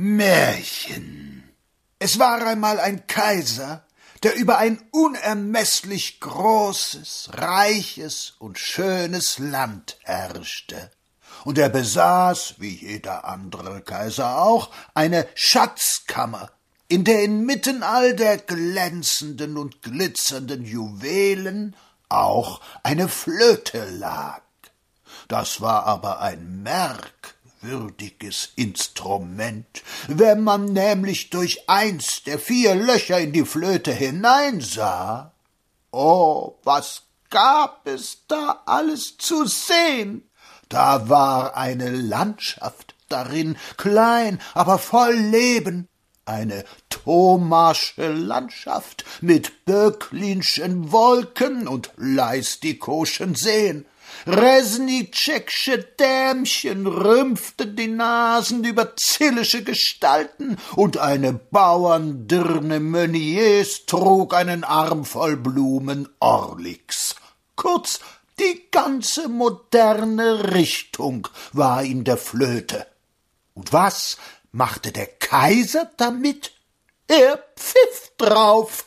Märchen. Es war einmal ein Kaiser, der über ein unermeßlich großes, reiches und schönes Land herrschte. Und er besaß, wie jeder andere Kaiser auch, eine Schatzkammer, in der inmitten all der glänzenden und glitzernden Juwelen auch eine Flöte lag. Das war aber ein merkwürdiges Instrument. Wenn man nämlich durch eins der vier Löcher in die Flöte hineinsah, oh, was gab es da alles zu sehen? Da war eine Landschaft darin, klein, aber voll Leben, eine Thomasche Landschaft mit Böcklinschen Wolken und Leistikoschen Seen. Resnitscheksche Dämchen rümpften die Nasen über zillische Gestalten, und eine Bauerndirne Meuniers trug einen Arm voll Blumen Orliks. Kurz, die ganze moderne Richtung war in der Flöte. Und was machte der Kaiser damit? Er pfiff drauf